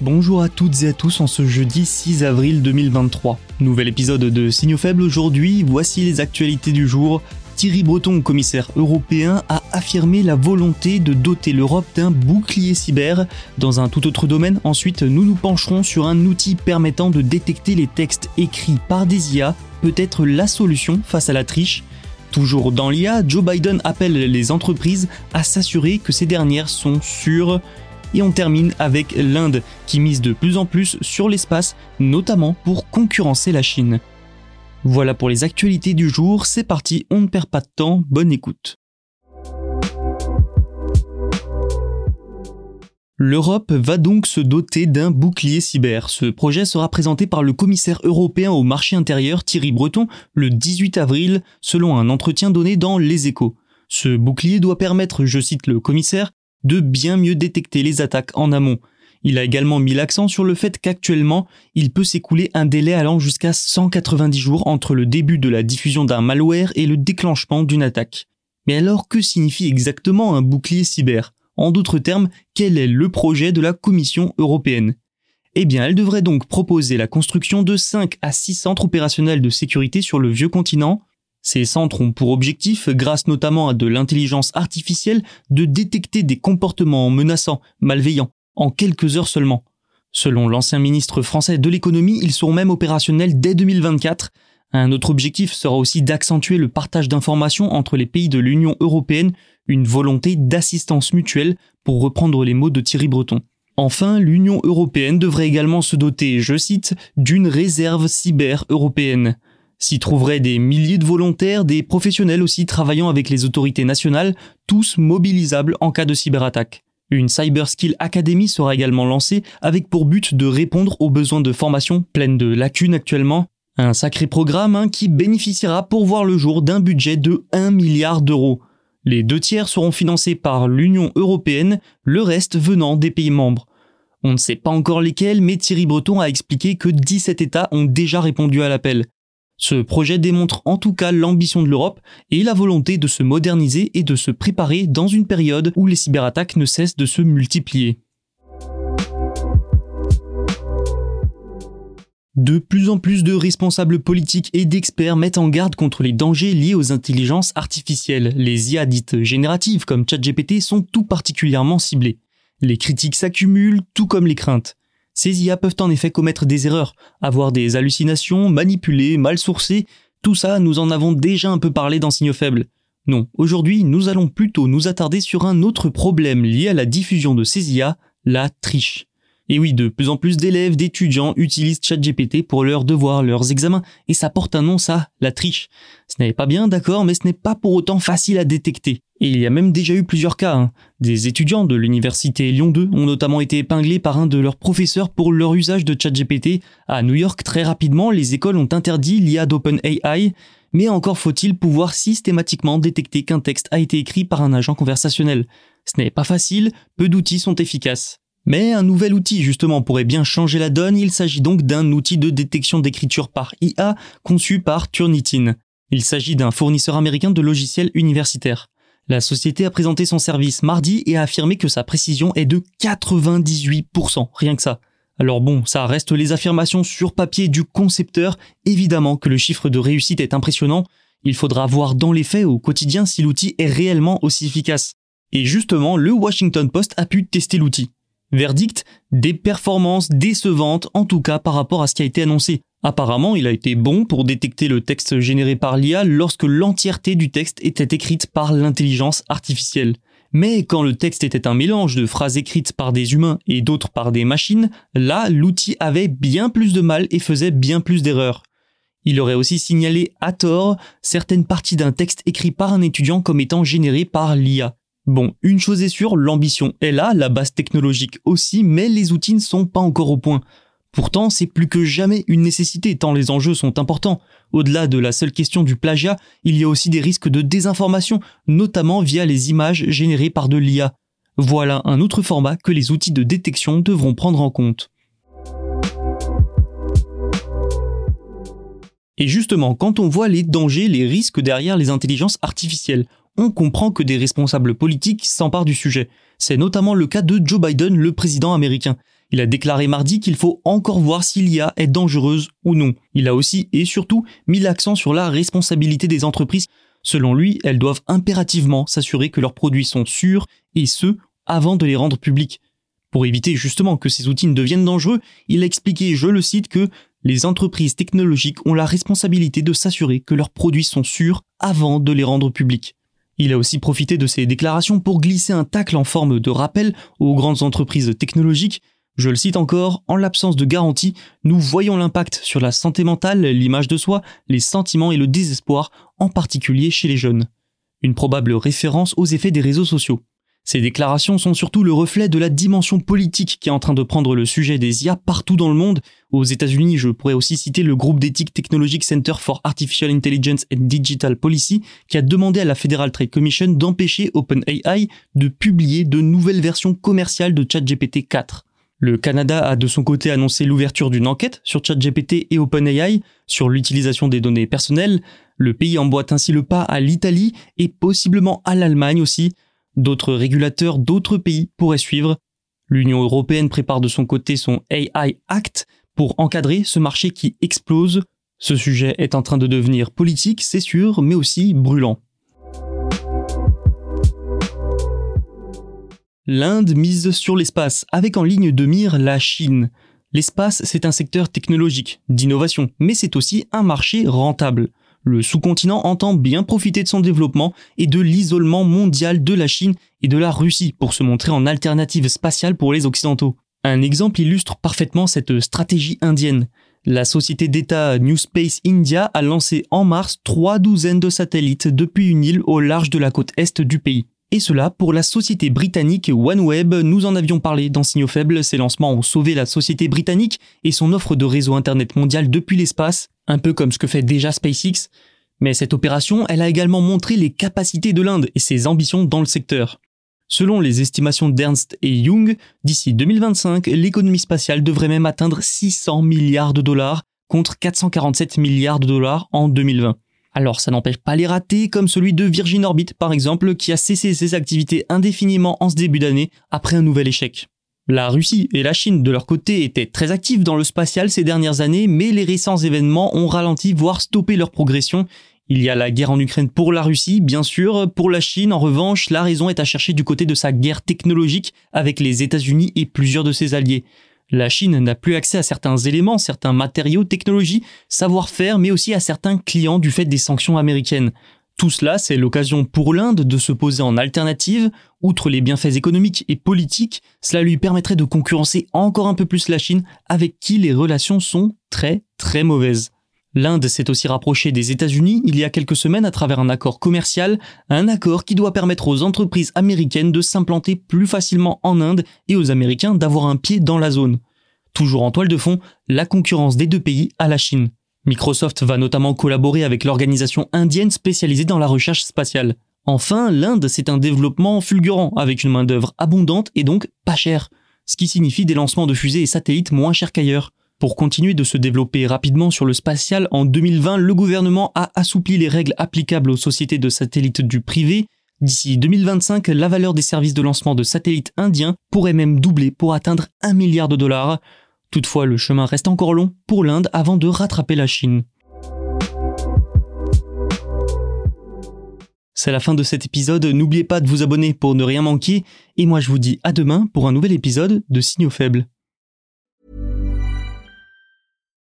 Bonjour à toutes et à tous en ce jeudi 6 avril 2023. Nouvel épisode de Signaux faibles aujourd'hui, voici les actualités du jour. Thierry Breton, commissaire européen, a affirmé la volonté de doter l'Europe d'un bouclier cyber. Dans un tout autre domaine, ensuite, nous nous pencherons sur un outil permettant de détecter les textes écrits par des IA, peut-être la solution face à la triche. Toujours dans l'IA, Joe Biden appelle les entreprises à s'assurer que ces dernières sont sûres. Et on termine avec l'Inde, qui mise de plus en plus sur l'espace, notamment pour concurrencer la Chine. Voilà pour les actualités du jour, c'est parti, on ne perd pas de temps, bonne écoute. L'Europe va donc se doter d'un bouclier cyber. Ce projet sera présenté par le commissaire européen au marché intérieur Thierry Breton le 18 avril, selon un entretien donné dans Les Échos. Ce bouclier doit permettre, je cite le commissaire, de bien mieux détecter les attaques en amont. Il a également mis l'accent sur le fait qu'actuellement, il peut s'écouler un délai allant jusqu'à 190 jours entre le début de la diffusion d'un malware et le déclenchement d'une attaque. Mais alors que signifie exactement un bouclier cyber? En d'autres termes, quel est le projet de la Commission européenne? Eh bien, elle devrait donc proposer la construction de 5 à 6 centres opérationnels de sécurité sur le vieux continent, ces centres ont pour objectif, grâce notamment à de l'intelligence artificielle, de détecter des comportements menaçants, malveillants, en quelques heures seulement. Selon l'ancien ministre français de l'économie, ils seront même opérationnels dès 2024. Un autre objectif sera aussi d'accentuer le partage d'informations entre les pays de l'Union européenne, une volonté d'assistance mutuelle, pour reprendre les mots de Thierry Breton. Enfin, l'Union européenne devrait également se doter, je cite, d'une réserve cyber européenne. S'y trouveraient des milliers de volontaires, des professionnels aussi travaillant avec les autorités nationales, tous mobilisables en cas de cyberattaque. Une Cyber Skill Academy sera également lancée avec pour but de répondre aux besoins de formation pleines de lacunes actuellement. Un sacré programme hein, qui bénéficiera pour voir le jour d'un budget de 1 milliard d'euros. Les deux tiers seront financés par l'Union européenne, le reste venant des pays membres. On ne sait pas encore lesquels, mais Thierry Breton a expliqué que 17 États ont déjà répondu à l'appel. Ce projet démontre en tout cas l'ambition de l'Europe et la volonté de se moderniser et de se préparer dans une période où les cyberattaques ne cessent de se multiplier. De plus en plus de responsables politiques et d'experts mettent en garde contre les dangers liés aux intelligences artificielles. Les IA dites génératives comme ChatGPT sont tout particulièrement ciblées. Les critiques s'accumulent, tout comme les craintes. Ces IA peuvent en effet commettre des erreurs, avoir des hallucinations, manipuler, mal sourcer, tout ça nous en avons déjà un peu parlé dans Signaux Faibles. Non, aujourd'hui nous allons plutôt nous attarder sur un autre problème lié à la diffusion de ces IA, la triche. Et oui, de plus en plus d'élèves, d'étudiants utilisent ChatGPT pour leurs devoirs, leurs examens, et ça porte un nom, ça, la triche. Ce n'est pas bien, d'accord, mais ce n'est pas pour autant facile à détecter. Et il y a même déjà eu plusieurs cas. Hein. Des étudiants de l'université Lyon 2 ont notamment été épinglés par un de leurs professeurs pour leur usage de ChatGPT. À New York, très rapidement, les écoles ont interdit l'IA d'OpenAI, mais encore faut-il pouvoir systématiquement détecter qu'un texte a été écrit par un agent conversationnel. Ce n'est pas facile, peu d'outils sont efficaces. Mais un nouvel outil justement pourrait bien changer la donne, il s'agit donc d'un outil de détection d'écriture par IA conçu par Turnitin. Il s'agit d'un fournisseur américain de logiciels universitaires. La société a présenté son service mardi et a affirmé que sa précision est de 98%, rien que ça. Alors bon, ça reste les affirmations sur papier du concepteur, évidemment que le chiffre de réussite est impressionnant, il faudra voir dans les faits au quotidien si l'outil est réellement aussi efficace. Et justement, le Washington Post a pu tester l'outil. Verdict, des performances décevantes en tout cas par rapport à ce qui a été annoncé. Apparemment, il a été bon pour détecter le texte généré par l'IA lorsque l'entièreté du texte était écrite par l'intelligence artificielle. Mais quand le texte était un mélange de phrases écrites par des humains et d'autres par des machines, là, l'outil avait bien plus de mal et faisait bien plus d'erreurs. Il aurait aussi signalé à tort certaines parties d'un texte écrit par un étudiant comme étant généré par l'IA. Bon, une chose est sûre, l'ambition est là, la base technologique aussi, mais les outils ne sont pas encore au point. Pourtant, c'est plus que jamais une nécessité tant les enjeux sont importants. Au-delà de la seule question du plagiat, il y a aussi des risques de désinformation, notamment via les images générées par de l'IA. Voilà un autre format que les outils de détection devront prendre en compte. Et justement, quand on voit les dangers, les risques derrière les intelligences artificielles, on comprend que des responsables politiques s'emparent du sujet. C'est notamment le cas de Joe Biden, le président américain. Il a déclaré mardi qu'il faut encore voir si l'IA est dangereuse ou non. Il a aussi et surtout mis l'accent sur la responsabilité des entreprises. Selon lui, elles doivent impérativement s'assurer que leurs produits sont sûrs et ce, avant de les rendre publics. Pour éviter justement que ces outils ne deviennent dangereux, il a expliqué, je le cite, que les entreprises technologiques ont la responsabilité de s'assurer que leurs produits sont sûrs avant de les rendre publics. Il a aussi profité de ces déclarations pour glisser un tacle en forme de rappel aux grandes entreprises technologiques je le cite encore, en l'absence de garantie, nous voyons l'impact sur la santé mentale, l'image de soi, les sentiments et le désespoir, en particulier chez les jeunes. Une probable référence aux effets des réseaux sociaux. Ces déclarations sont surtout le reflet de la dimension politique qui est en train de prendre le sujet des IA partout dans le monde. Aux États-Unis, je pourrais aussi citer le groupe d'éthique technologique Center for Artificial Intelligence and Digital Policy qui a demandé à la Federal Trade Commission d'empêcher OpenAI de publier de nouvelles versions commerciales de ChatGPT 4. Le Canada a de son côté annoncé l'ouverture d'une enquête sur ChatGPT et OpenAI sur l'utilisation des données personnelles. Le pays emboîte ainsi le pas à l'Italie et possiblement à l'Allemagne aussi. D'autres régulateurs d'autres pays pourraient suivre. L'Union européenne prépare de son côté son AI Act pour encadrer ce marché qui explose. Ce sujet est en train de devenir politique, c'est sûr, mais aussi brûlant. L'Inde mise sur l'espace, avec en ligne de mire la Chine. L'espace, c'est un secteur technologique, d'innovation, mais c'est aussi un marché rentable. Le sous-continent entend bien profiter de son développement et de l'isolement mondial de la Chine et de la Russie pour se montrer en alternative spatiale pour les Occidentaux. Un exemple illustre parfaitement cette stratégie indienne. La société d'État New Space India a lancé en mars trois douzaines de satellites depuis une île au large de la côte est du pays. Et cela pour la société britannique OneWeb. Nous en avions parlé dans Signaux Faibles. Ces lancements ont sauvé la société britannique et son offre de réseau Internet mondial depuis l'espace, un peu comme ce que fait déjà SpaceX. Mais cette opération, elle a également montré les capacités de l'Inde et ses ambitions dans le secteur. Selon les estimations d'Ernst et Young, d'ici 2025, l'économie spatiale devrait même atteindre 600 milliards de dollars contre 447 milliards de dollars en 2020. Alors ça n'empêche pas les ratés, comme celui de Virgin Orbit par exemple, qui a cessé ses activités indéfiniment en ce début d'année après un nouvel échec. La Russie et la Chine, de leur côté, étaient très actifs dans le spatial ces dernières années, mais les récents événements ont ralenti, voire stoppé leur progression. Il y a la guerre en Ukraine pour la Russie, bien sûr. Pour la Chine, en revanche, la raison est à chercher du côté de sa guerre technologique avec les États-Unis et plusieurs de ses alliés. La Chine n'a plus accès à certains éléments, certains matériaux, technologies, savoir-faire, mais aussi à certains clients du fait des sanctions américaines. Tout cela, c'est l'occasion pour l'Inde de se poser en alternative. Outre les bienfaits économiques et politiques, cela lui permettrait de concurrencer encore un peu plus la Chine, avec qui les relations sont très très mauvaises. L'Inde s'est aussi rapprochée des États-Unis il y a quelques semaines à travers un accord commercial, un accord qui doit permettre aux entreprises américaines de s'implanter plus facilement en Inde et aux Américains d'avoir un pied dans la zone. Toujours en toile de fond, la concurrence des deux pays à la Chine. Microsoft va notamment collaborer avec l'organisation indienne spécialisée dans la recherche spatiale. Enfin, l'Inde, c'est un développement fulgurant, avec une main-d'œuvre abondante et donc pas chère, ce qui signifie des lancements de fusées et satellites moins chers qu'ailleurs. Pour continuer de se développer rapidement sur le spatial, en 2020, le gouvernement a assoupli les règles applicables aux sociétés de satellites du privé. D'ici 2025, la valeur des services de lancement de satellites indiens pourrait même doubler pour atteindre 1 milliard de dollars. Toutefois, le chemin reste encore long pour l'Inde avant de rattraper la Chine. C'est la fin de cet épisode, n'oubliez pas de vous abonner pour ne rien manquer, et moi je vous dis à demain pour un nouvel épisode de Signaux Faibles.